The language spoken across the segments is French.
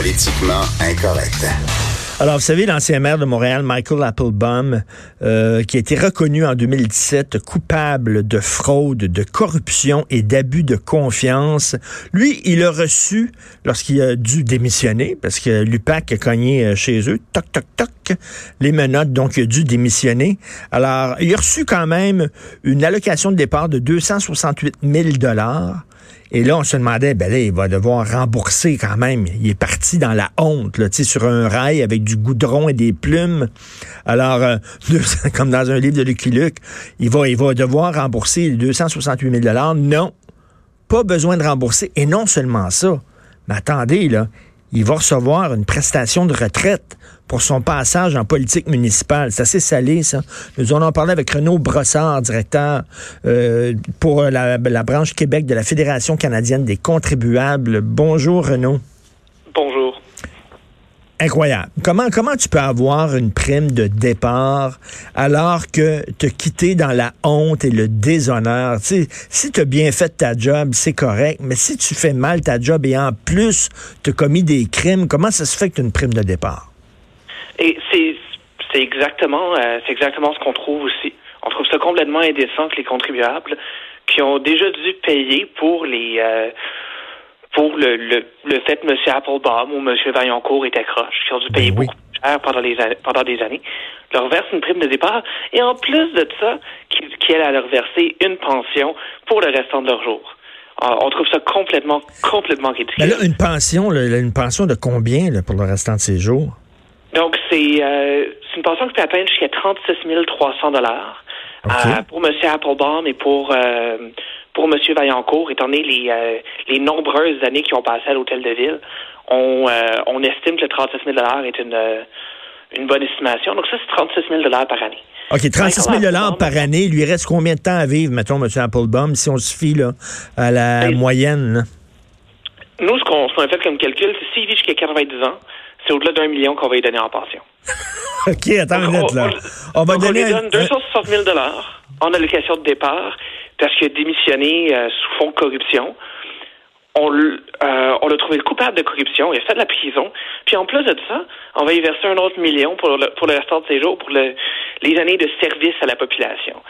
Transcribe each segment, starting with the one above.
Politiquement incorrect. Alors, vous savez, l'ancien maire de Montréal, Michael Applebaum, euh, qui a été reconnu en 2017 coupable de fraude, de corruption et d'abus de confiance, lui, il a reçu, lorsqu'il a dû démissionner, parce que l'UPAC a cogné euh, chez eux, toc, toc, toc, les menottes, donc il a dû démissionner. Alors, il a reçu quand même une allocation de départ de 268 000 dollars. Et là, on se demandait, ben là, il va devoir rembourser quand même. Il est parti dans la honte, là, sur un rail avec du goudron et des plumes. Alors, euh, comme dans un livre de Lucky Luke, il va, il va devoir rembourser les 268 000 Non, pas besoin de rembourser. Et non seulement ça, mais attendez, là, il va recevoir une prestation de retraite pour son passage en politique municipale. C'est assez salé, ça. Nous en avons parlé avec Renaud Brossard, directeur euh, pour la, la branche Québec de la Fédération canadienne des contribuables. Bonjour, Renaud. Incroyable. Comment, comment tu peux avoir une prime de départ alors que te quitter dans la honte et le déshonneur? Tu sais, si tu as bien fait ta job, c'est correct, mais si tu fais mal ta job et en plus tu as commis des crimes, comment ça se fait que tu as une prime de départ? Et c'est, c'est exactement, euh, c'est exactement ce qu'on trouve aussi. On trouve ça complètement indécent que les contribuables qui ont déjà dû payer pour les euh, pour le, le, le fait que M. Applebaum ou M. Vaillancourt étaient croches, qui ont dû payer Ben oui. beaucoup plus cher pendant, les, pendant des années, leur verse une prime de départ, et en plus de ça, qui, qui à leur verser une pension pour le restant de leur jour. On trouve ça complètement, complètement ridicule. Mais là, une pension, là, une pension de combien là, pour le restant de ses jours? Donc, c'est euh, c'est une pension qui peut atteindre jusqu'à 36 300 dollars OK. euh, pour M. Applebaum et pour euh, pour M. Vaillancourt, étant donné les, euh, les nombreuses années qu'ils ont passées à l'hôtel de ville. On, euh, on estime que le 36 000 est une, euh, une bonne estimation. Donc, ça, c'est 36 000 par année. OK, 36 000 Michael par année. Il lui reste combien de temps à vivre, mettons, M. Applebaum, si on se fie là, à la Ben, moyenne? là? Nous, ce qu'on a fait comme calcul, c'est s'il vit jusqu'à 90 ans, c'est au-delà d'un million qu'on va lui donner en pension. OK, attends une minute, là. on, On va donc, on donner lui donne 260 000 en allocation de départ parce qu'il a démissionné euh, sous fond de corruption. On, euh, l'a trouvé coupable de corruption, il a fait de la prison. Puis en plus de ça, on va y verser un autre million pour le, pour le restant de ses jours, pour le, les années de service à la population.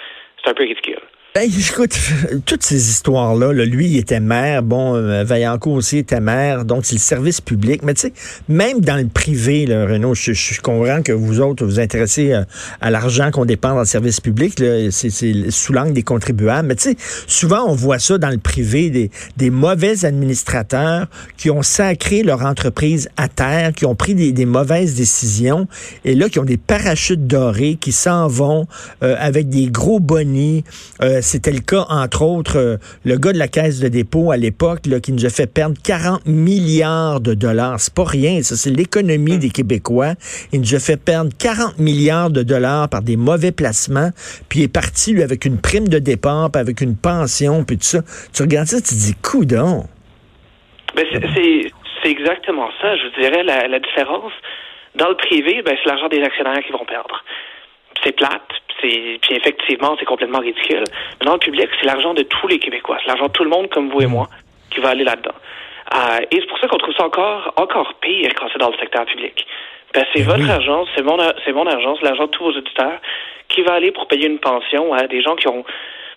C'est un peu ridicule. Ben, écoute, toutes ces histoires-là, là, lui, il était maire, bon, euh, Vaillancourt aussi était maire, donc c'est le service public. Mais tu sais, même dans le privé, là, Renaud, je, je comprends que vous autres, vous intéressez euh, à l'argent qu'on dépense dans le service public, c'est, sous l'angle des contribuables. Mais tu sais, souvent, on voit ça dans le privé, des, des mauvais administrateurs qui ont sacré leur entreprise à terre, qui ont pris des, mauvaises décisions, et là, qui ont des parachutes dorés, qui s'en vont euh, avec des gros bonnies. Euh, C'était le cas, entre autres, euh, le gars de la caisse de dépôt à l'époque, qui nous a fait perdre 40 milliards de dollars. C'est pas rien, ça, c'est l'économie des Québécois. Il nous a fait perdre 40 milliards de dollars par des mauvais placements, puis il est parti, lui, avec une prime de départ, puis avec une pension, puis tout ça. Tu regardes ça, tu te dis, coudon. Ben, c'est- exactement ça. Je vous dirais la, la différence. Dans le privé, ben, c'est l'argent des actionnaires qui vont perdre. C'est plate, puis effectivement, c'est complètement ridicule. Mais dans le public, c'est l'argent de tous les Québécois. C'est l'argent de tout le monde comme vous et moi qui va aller là-dedans. Euh, et c'est pour ça qu'on trouve ça encore encore pire quand c'est dans le secteur public. Ben, c'est votre argent, c'est mon, c'est mon argent, c'est l'argent de tous vos auditeurs qui va aller pour payer une pension à des gens qui ont,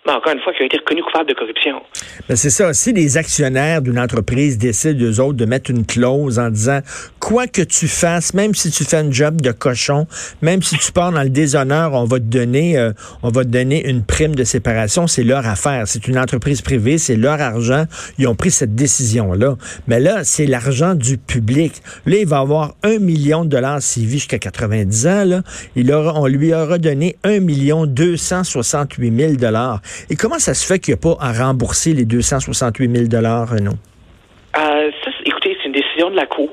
ben, encore une fois, qui ont été reconnus coupables de corruption. Ben c'est ça. Si les actionnaires d'une entreprise décident, eux autres, de mettre une clause en disant quoi que tu fasses, même si tu fais un job de cochon, même si tu pars dans le déshonneur, on va te donner, euh, on va te donner une prime de séparation. C'est leur affaire. C'est une entreprise privée, c'est leur argent. Ils ont pris cette décision-là. Mais là, c'est l'argent du public. Là, il va avoir un million de dollars s'il vit jusqu'à 90 ans. Là. Il aura, on lui aura donné un million 268 000 dollars. Et comment ça se fait qu'il n'y a pas à rembourser les 268 000 dollars, Renaud? Euh, ça, écoutez, c'est une décision de la Cour.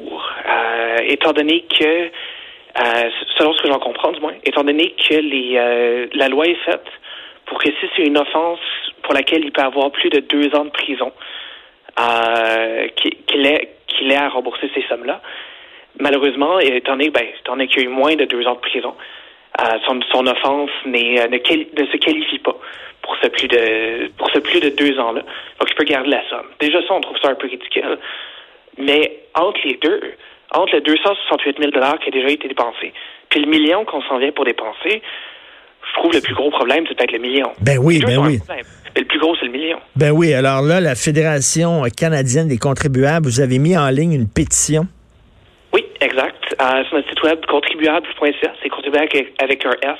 Euh, étant donné que, euh, selon ce que j'en comprends du moins, étant donné que les, euh, la loi est faite pour que si c'est une offense pour laquelle il peut avoir plus de deux ans de prison, qu'il ait, à rembourser ces sommes-là. Malheureusement, étant donné, ben, étant donné qu'il y a eu moins de deux ans de prison, son, offense ne, ne se qualifie pas pour ce plus de pour ce plus de deux ans-là. Donc, il peut garder la somme. Déjà, ça, on trouve ça un peu ridicule. Mais entre les deux, entre les 268 000 qui a déjà été dépensé, puis le million qu'on s'en vient pour dépenser, je trouve le plus gros problème, c'est peut-être le million. Ben oui, ben oui. Mais le plus gros, c'est le million. Ben oui. Alors là, la Fédération canadienne des contribuables, vous avez mis en ligne une pétition. Oui, exact. Euh, sur notre site web contribuable.ca, c'est contribuable avec un S,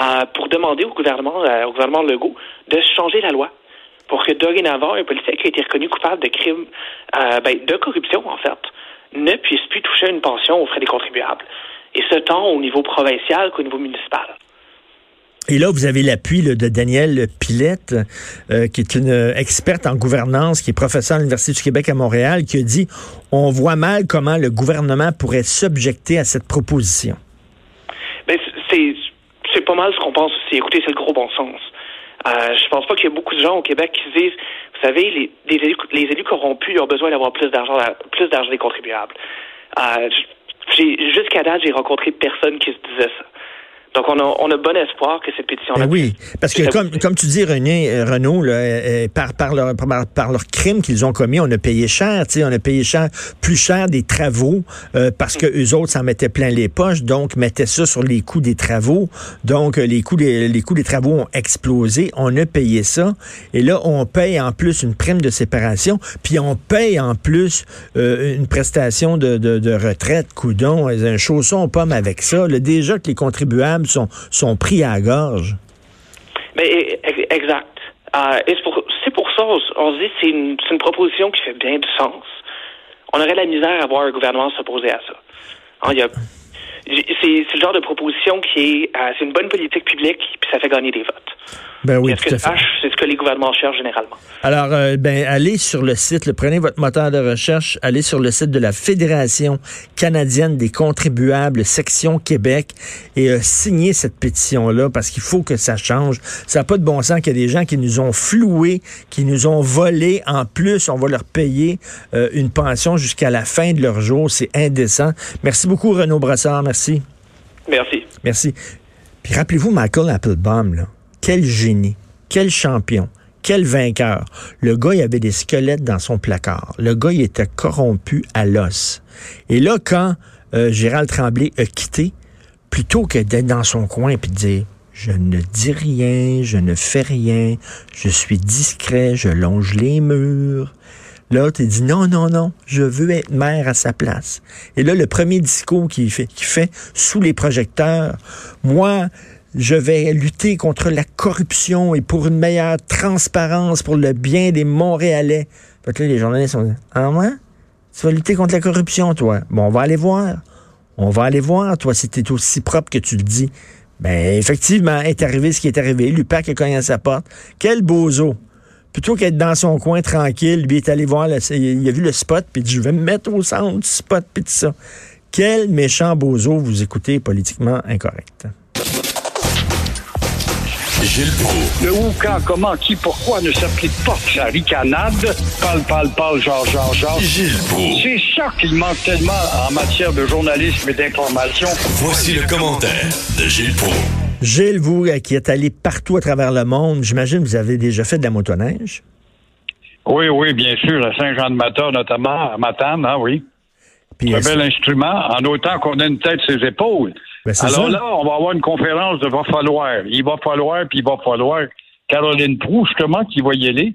euh, pour demander au gouvernement, euh, au gouvernement Legault, de changer la loi pour que dorénavant, un policier qui a été reconnu coupable de crimes, ben, de corruption, en fait, ne puisse plus toucher une pension aux frais des contribuables. Et ce tant au niveau provincial qu'au niveau municipal. Et là, vous avez l'appui de Danielle Pilette, euh, qui est une experte en gouvernance, qui est professeure à l'Université du Québec à Montréal, qui a dit on voit mal comment le gouvernement pourrait s'objecter à cette proposition. Ben, c'est c'est pas mal ce qu'on pense aussi. Écoutez, c'est le gros bon sens. Euh, je pense pas qu'il y a beaucoup de gens au Québec qui se disent, vous savez, les, élus, les élus corrompus ont besoin d'avoir plus d'argent, plus d'argent des contribuables. Euh, jusqu'à date, j'ai rencontré personne qui se disait ça. Donc, on a, on a bon espoir que cette pétition-là. Ben oui, parce que comme, comme tu dis, René, euh, Renault, là, euh, par, par, leur, par, par leur crime qu'ils ont commis, on a payé cher. On a payé cher, plus cher des travaux euh, parce que eux autres s'en mettaient plein les poches, donc mettaient ça sur les coûts des travaux. Donc, les coûts des, les coûts des travaux ont explosé. On a payé ça. Et là, on paye en plus une prime de séparation, puis on paye en plus une prestation de, de, de retraite, coudon, un chausson pomme avec ça. Là, déjà que les contribuables sont, pris à la gorge. Mais, e, exact. Euh, c'est pour, ça, on, se dit c'est une, proposition qui fait bien du sens. On aurait la misère à voir un gouvernement s'opposer à ça. C'est le genre de proposition qui est, euh, c'est une bonne politique publique, puis ça fait gagner des votes. Ben oui, tout à fait. C'est ce que les gouvernements cherchent généralement? Alors, euh, ben, allez sur le site, prenez votre moteur de recherche, allez sur le site de la Fédération canadienne des contribuables, section Québec, et euh, signez cette pétition-là parce qu'il faut que ça change. Ça n'a pas de bon sens qu'il y a des gens qui nous ont floués, qui nous ont volés. En plus, on va leur payer euh, une pension jusqu'à la fin de leur jour. C'est indécent. Merci beaucoup, Renaud Brassard. Merci. Merci. Merci. Puis rappelez-vous Michael Applebaum, là. Quel génie, quel champion, quel vainqueur. Le gars, il avait des squelettes dans son placard. Le gars, il était corrompu à l'os. Et là, quand euh, Gérald Tremblay a quitté, plutôt que d'être dans son coin et de dire je ne dis rien, je ne fais rien, je suis discret, je longe les murs. Là, tu dit non, non, non, je veux être maire à sa place. Et là, le premier discours qu'il fait, qu'il fait sous les projecteurs, moi, je vais lutter contre la corruption et pour une meilleure transparence pour le bien des Montréalais. Fait que là, les journalistes ont dit, ah ouais? Tu vas lutter contre la corruption, toi? Bon, on va aller voir. On va aller voir, toi, si t'es aussi propre que tu le dis. Ben, effectivement, est arrivé ce qui est arrivé. Lupac a cogné à sa porte. Quel bozo! Plutôt qu'être dans son coin tranquille, lui est allé voir, il a vu le spot, puis je vais me mettre au centre du spot, puis tout ça. Quel méchant bozo vous écoutez politiquement incorrect. Gilles Proulx. Le où, quand, comment, qui, pourquoi ne s'applique pas sa ricanade? Parle, parle, parle, genre, genre, genre. Gilles Proulx. C'est ça qu'il manque tellement en matière de journalisme et d'information. Voici le commentaire de Gilles Proulx. Gilles, vous euh, qui êtes allé partout à travers le monde, j'imagine que vous avez déjà fait de la motoneige? Oui, oui, bien sûr, à Saint-Jean-de-Mata, notamment, à Matane, hein, oui. Puis, un bel instrument, en autant qu'on a une tête sur ses épaules. Ben, Alors là, on va avoir une conférence de va falloir. Il va falloir, puis il va falloir. Caroline Proux, justement, qui va y aller,